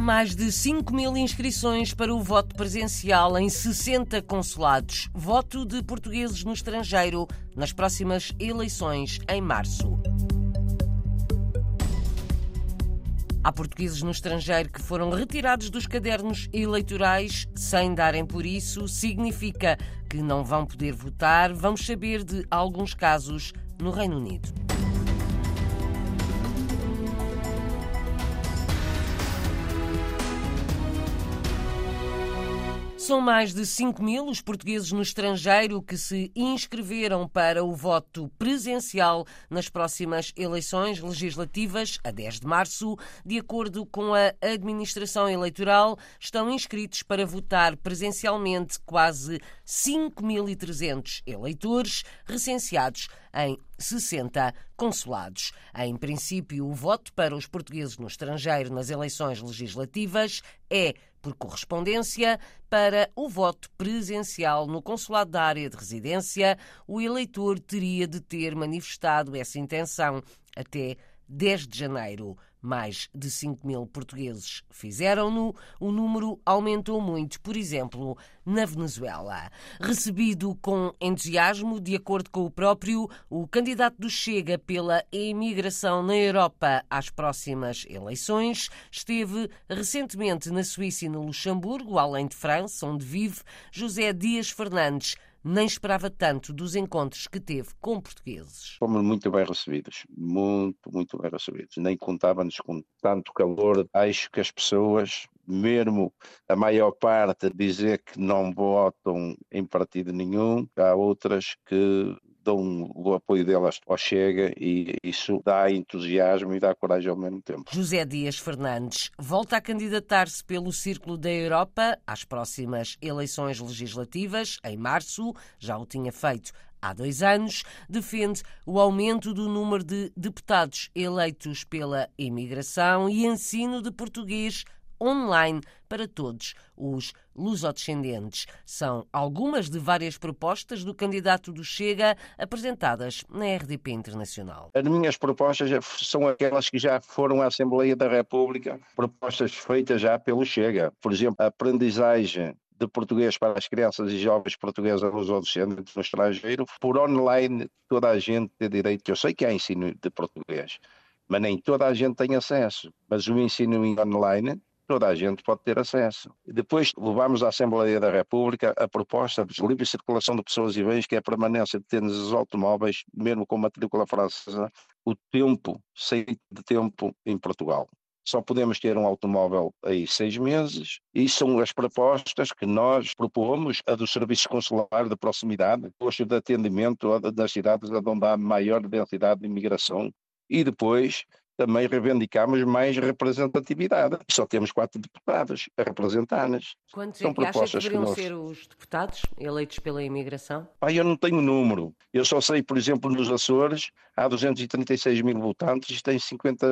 Mais de 5 mil inscrições para o voto presencial em 60 consulados. Voto de portugueses no estrangeiro nas próximas eleições em março. Há portugueses no estrangeiro que foram retirados dos cadernos eleitorais sem darem por isso. Significa que não vão poder votar. Vamos saber de alguns casos no Reino Unido. São mais de 5 mil os portugueses no estrangeiro que se inscreveram para o voto presencial nas próximas eleições legislativas, a 10 de março. De acordo com a Administração Eleitoral, estão inscritos para votar presencialmente quase 5.300 eleitores recenseados em 60 consulados. Em princípio, o voto para os portugueses no estrangeiro nas eleições legislativas é por correspondência. Para o voto presencial no consulado da área de residência, o eleitor teria de ter manifestado essa intenção até 10 de janeiro. Mais de 5 mil portugueses fizeram-no. O número aumentou muito, por exemplo, na Venezuela. Recebido com entusiasmo, de acordo com o próprio, o candidato do Chega pela imigração na Europa às próximas eleições esteve recentemente na Suíça e no Luxemburgo, além de França, onde vive José Dias Fernandes nem esperava tanto dos encontros que teve com portugueses. Fomos muito bem recebidos, muito, muito bem recebidos. Nem contávamos com tanto calor. Acho que as pessoas, mesmo a maior parte, dizer que não votam em partido nenhum, há outras que dão o apoio delas ao Chega e isso dá entusiasmo e dá coragem ao mesmo tempo. José Dias Fernandes volta a candidatar-se pelo Círculo da Europa às próximas eleições legislativas, em março, já o tinha feito há dois anos, defende o aumento do número de deputados eleitos pela imigração e ensino de português online para todos os lusodescendentes. São algumas de várias propostas do candidato do Chega apresentadas na RDP Internacional. As minhas propostas são aquelas que já foram à Assembleia da República, propostas feitas já pelo Chega. Por exemplo, a aprendizagem de português para as crianças e jovens portuguesas lusodescendentes no estrangeiro, por online toda a gente tem direito. Eu sei que há ensino de português, mas nem toda a gente tem acesso. Mas o ensino online toda a gente pode ter acesso. Depois levamos à Assembleia da República a proposta de livre circulação de pessoas e bens, que é a permanência de tênis os automóveis, mesmo com matrícula francesa, o tempo, sair de tempo em Portugal. Só podemos ter um automóvel aí seis meses, e são as propostas que nós propomos, a do serviço consular de proximidade, posto de atendimento das cidades onde há maior densidade de imigração, e depois também reivindicamos mais representatividade. Só temos quatro deputados a representar-nos. Quantos São é que acha que deveriam que nós... ser os deputados eleitos pela imigração? Ah, eu não tenho número. Eu só sei, por exemplo, nos Açores há 236 mil votantes e tem 50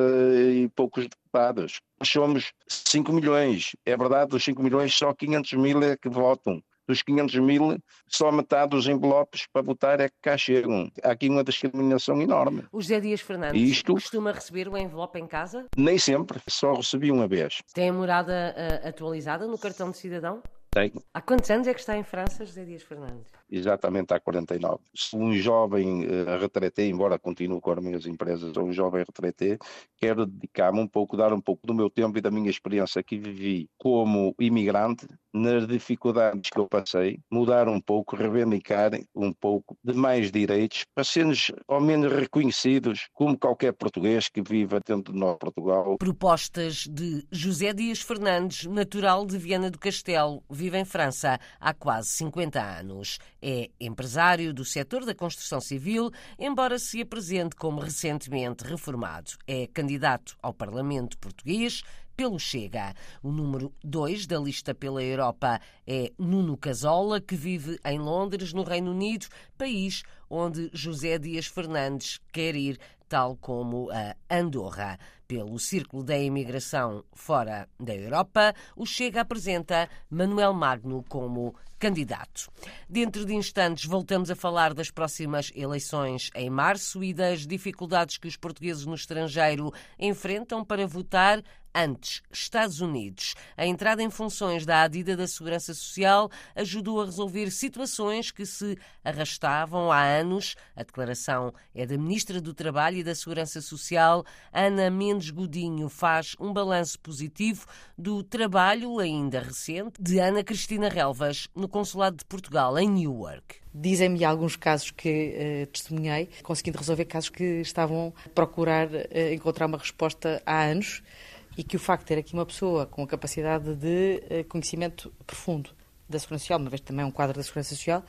e poucos deputados. Nós somos 5 milhões. É verdade, dos 5 milhões, só 500 mil é que votam dos 500 mil, só metade dos envelopes para votar é que cá chegam. Há aqui uma discriminação enorme. O José Dias Fernandes Isto, costuma receber o envelope em casa? Nem sempre, só recebi uma vez. Tem a morada uh, atualizada no cartão de cidadão? Tenho. Há quantos anos é que está em França, José Dias Fernandes? Exatamente há 49. Se um jovem uh, retraté, embora continue com as minhas empresas, ou um jovem retraté, quero dedicar-me um pouco, dar um pouco do meu tempo e da minha experiência que vivi como imigrante, nas dificuldades que eu passei, mudar um pouco, reivindicar um pouco de mais direitos, para sermos ao menos reconhecidos como qualquer português que viva dentro de nós, Portugal. Propostas de José Dias Fernandes, natural de Viana do Castelo, vive em França há quase 50 anos. É empresário do setor da construção civil, embora se apresente como recentemente reformado. É candidato ao Parlamento português pelo Chega. O número 2 da lista pela Europa é Nuno Casola, que vive em Londres, no Reino Unido, país onde José Dias Fernandes quer ir, tal como a Andorra. Pelo Círculo da Imigração fora da Europa, o Chega apresenta Manuel Magno como candidato. Dentro de instantes, voltamos a falar das próximas eleições em março e das dificuldades que os portugueses no estrangeiro enfrentam para votar Antes, Estados Unidos. A entrada em funções da Adida da Segurança Social ajudou a resolver situações que se arrastavam há anos. A declaração é da Ministra do Trabalho e da Segurança Social, Ana Mendes Godinho, faz um balanço positivo do trabalho ainda recente de Ana Cristina Relvas no Consulado de Portugal, em Newark. Dizem-me alguns casos que uh, testemunhei, conseguindo resolver casos que estavam a procurar uh, encontrar uma resposta há anos e que o facto de ter aqui uma pessoa com a capacidade de uh, conhecimento profundo da Segurança Social, uma vez também um quadro da Segurança Social,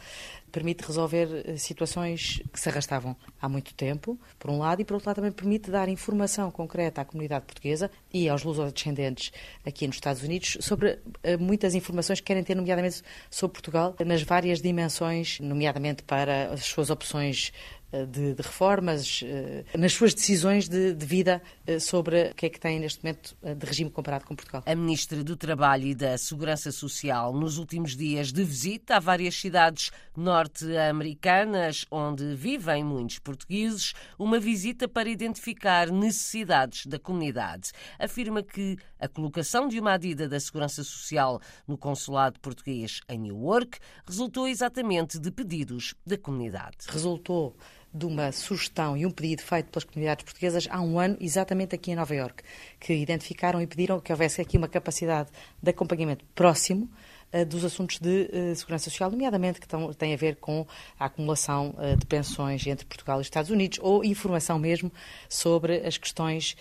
permite resolver eh, situações que se arrastavam há muito tempo, por um lado, e por outro lado também permite dar informação concreta à comunidade portuguesa e aos lusodescendentes aqui nos Estados Unidos sobre eh, muitas informações que querem ter, nomeadamente sobre Portugal, nas várias dimensões, nomeadamente para as suas opções eh, de, de, reformas, eh, nas suas decisões de, de, vida eh, sobre o que é que tem neste momento de regime comparado com Portugal. A Ministra do Trabalho e da Segurança Social, nos últimos dias de visita a várias cidades norte-americanas onde vivem muitos portugueses, uma visita para identificar necessidades da comunidade. Afirma que a colocação de uma adida da Segurança Social no consulado português em Newark resultou exatamente de pedidos da comunidade. Resultou de uma sugestão e um pedido feito pelas comunidades portuguesas há um ano, exatamente aqui em Nova Iorque, que identificaram e pediram que houvesse aqui uma capacidade de acompanhamento próximo uh, dos assuntos de uh, segurança social, nomeadamente que têm a ver com a acumulação uh, de pensões entre Portugal e Estados Unidos, ou informação mesmo sobre as questões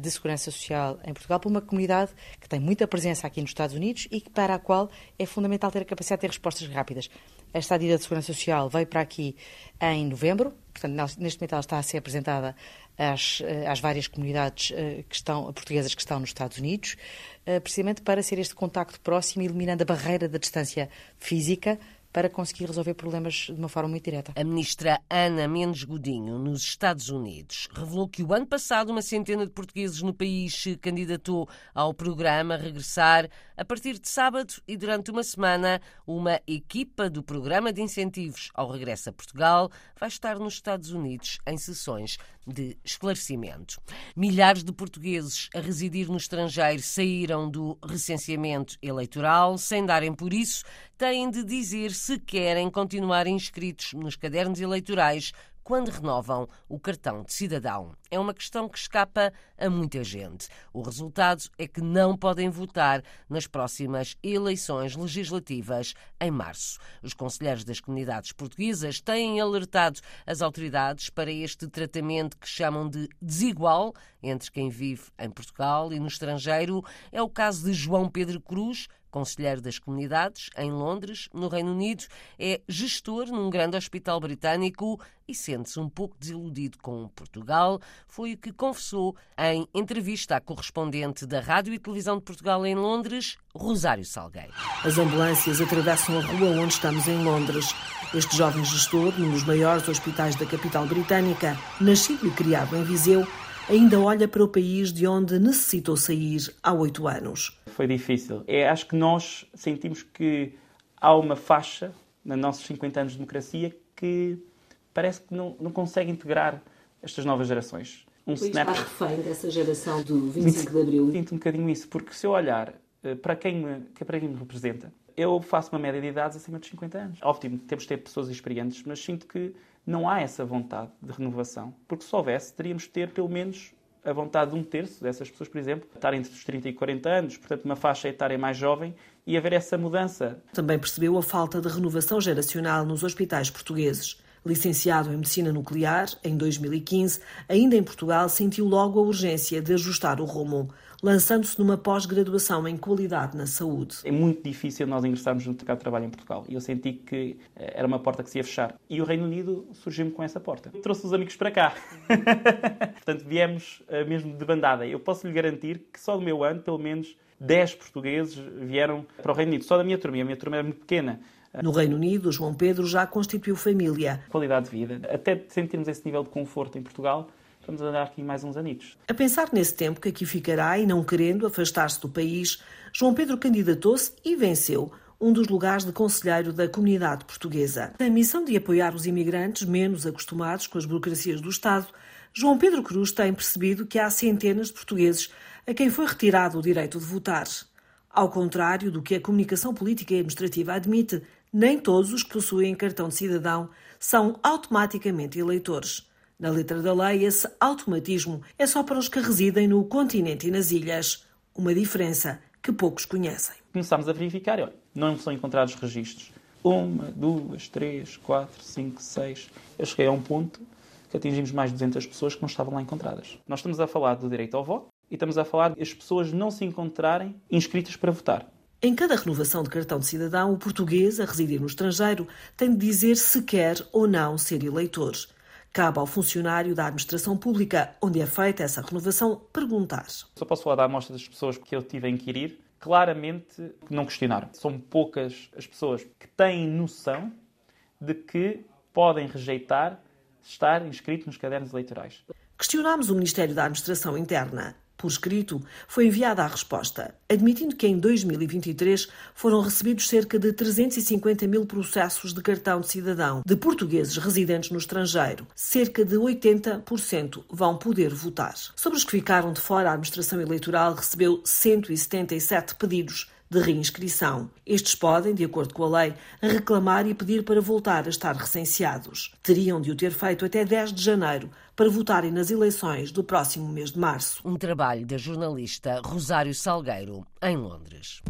de segurança social em Portugal, para uma comunidade que tem muita presença aqui nos Estados Unidos e para a qual é fundamental ter a capacidade de ter respostas rápidas. Esta Adida de Segurança Social veio para aqui em novembro, portanto, neste momento ela está a ser apresentada às, eh, às várias comunidades eh, que estão, portuguesas que estão nos Estados Unidos, eh, precisamente para ser este contacto próximo, eliminando a barreira da distância física para conseguir resolver problemas de uma forma muito direta. A ministra Ana Mendes Godinho, nos Estados Unidos, revelou que o ano passado uma centena de portugueses no país se candidatou ao programa Regressar. A partir de sábado e durante uma semana, uma equipa do Programa de Incentivos ao Regresso a Portugal vai estar nos Estados Unidos em sessões de esclarecimento. Milhares de portugueses a residir no estrangeiro saíram do recenseamento eleitoral sem darem por isso, têm de dizer se querem continuar inscritos nos cadernos eleitorais quando renovam o cartão de cidadão. É uma questão que escapa a muita gente. O resultado é que não podem votar nas próximas eleições legislativas em março. Os conselheiros das comunidades portuguesas têm alertado as autoridades para este tratamento que chamam de desigual entre quem vive em Portugal e no estrangeiro. É o caso de João Pedro Cruz, conselheiro das comunidades, em Londres, no Reino Unido, é gestor num grande hospital britânico e sente-se um pouco desiludido com Portugal. Foi o que confessou em entrevista à correspondente da Rádio e Televisão de Portugal em Londres, Rosário Salgueiro. As ambulâncias atravessam a rua onde estamos em Londres. Este jovem gestor, num dos maiores hospitais da capital britânica, nascido e criado em Viseu, ainda olha para o país de onde necessitou sair há oito anos. Foi difícil. É, acho que nós sentimos que há uma faixa, nos nossos 50 anos de democracia, que parece que não, não consegue integrar estas novas gerações. Um o país está refém dessa geração do 25 de Abril. Sinto um bocadinho isso, porque se eu olhar eh, para quem me, para quem me representa, eu faço uma média de idades acima dos 50 anos. Ótimo, temos de ter pessoas experientes, mas sinto que não há essa vontade de renovação, porque se houvesse, teríamos de ter pelo menos a vontade de um terço dessas pessoas, por exemplo, estar entre os 30 e 40 anos, portanto, uma faixa etária mais jovem, e haver essa mudança. Também percebeu a falta de renovação geracional nos hospitais portugueses. Licenciado em Medicina Nuclear em 2015, ainda em Portugal, sentiu logo a urgência de ajustar o rumo lançando-se numa pós-graduação em qualidade na saúde. É muito difícil nós ingressarmos no mercado de trabalho em Portugal e eu senti que eh, era uma porta que se ia fechar. E o Reino Unido surgiu-me com essa porta. Trouxe os amigos para cá. Portanto, viemos eh, mesmo de bandada. Eu posso lhe garantir que só do meu ano, pelo menos 10 portugueses vieram para o Reino Unido. Só da minha turma. A minha turma era muito pequena. No Reino Unido, João Pedro já constituiu família. Qualidade de vida. Até sentirmos esse nível de conforto em Portugal, vamos andar aqui mais uns anitos. A pensar nesse tempo que aqui ficará e não querendo afastar-se do país, João Pedro candidatou-se e venceu um dos lugares de conselheiro da comunidade portuguesa. A missão de apoiar os imigrantes menos acostumados com as burocracias do Estado João Pedro Cruz tem percebido que há centenas de portugueses a quem foi retirado o direito de votar. Ao contrário do que a comunicação política e administrativa admite, nem todos os que possuem cartão de cidadão são automaticamente eleitores. Na letra da lei, esse automatismo é só para os que residem no continente e nas ilhas. Uma diferença que poucos conhecem. Começámos a verificar, olha, não são encontrados registros. Uma, duas, três, quatro, cinco, seis. Eu cheguei a um ponto que atingimos mais de 200 pessoas que não estavam lá encontradas. Nós estamos a falar do direito ao voto e estamos a falar de as pessoas não se encontrarem inscritas para votar. Em cada renovação de cartão de cidadão, o português a residir no estrangeiro tem de dizer se quer ou não ser eleitor. Cabe ao funcionário da administração pública, onde é feita essa renovação, perguntar. Só posso falar da amostra das pessoas que eu tive a inquirir. Claramente não questionaram. São poucas as pessoas que têm noção de que podem rejeitar estar inscrito nos cadernos eleitorais. Questionámos o Ministério da Administração Interna por escrito, foi enviada a resposta, admitindo que em 2023 foram recebidos cerca de 350 mil processos de cartão de cidadão de portugueses residentes no estrangeiro. Cerca de 80% vão poder votar. Sobre os que ficaram de fora, a Administração Eleitoral recebeu 177 pedidos de reinscrição. Estes podem, de acordo com a lei, reclamar e pedir para voltar a estar recenseados. Teriam de o ter feito até 10 de janeiro para votarem nas eleições do próximo mês de março. Um trabalho da jornalista Rosário Salgueiro, em Londres.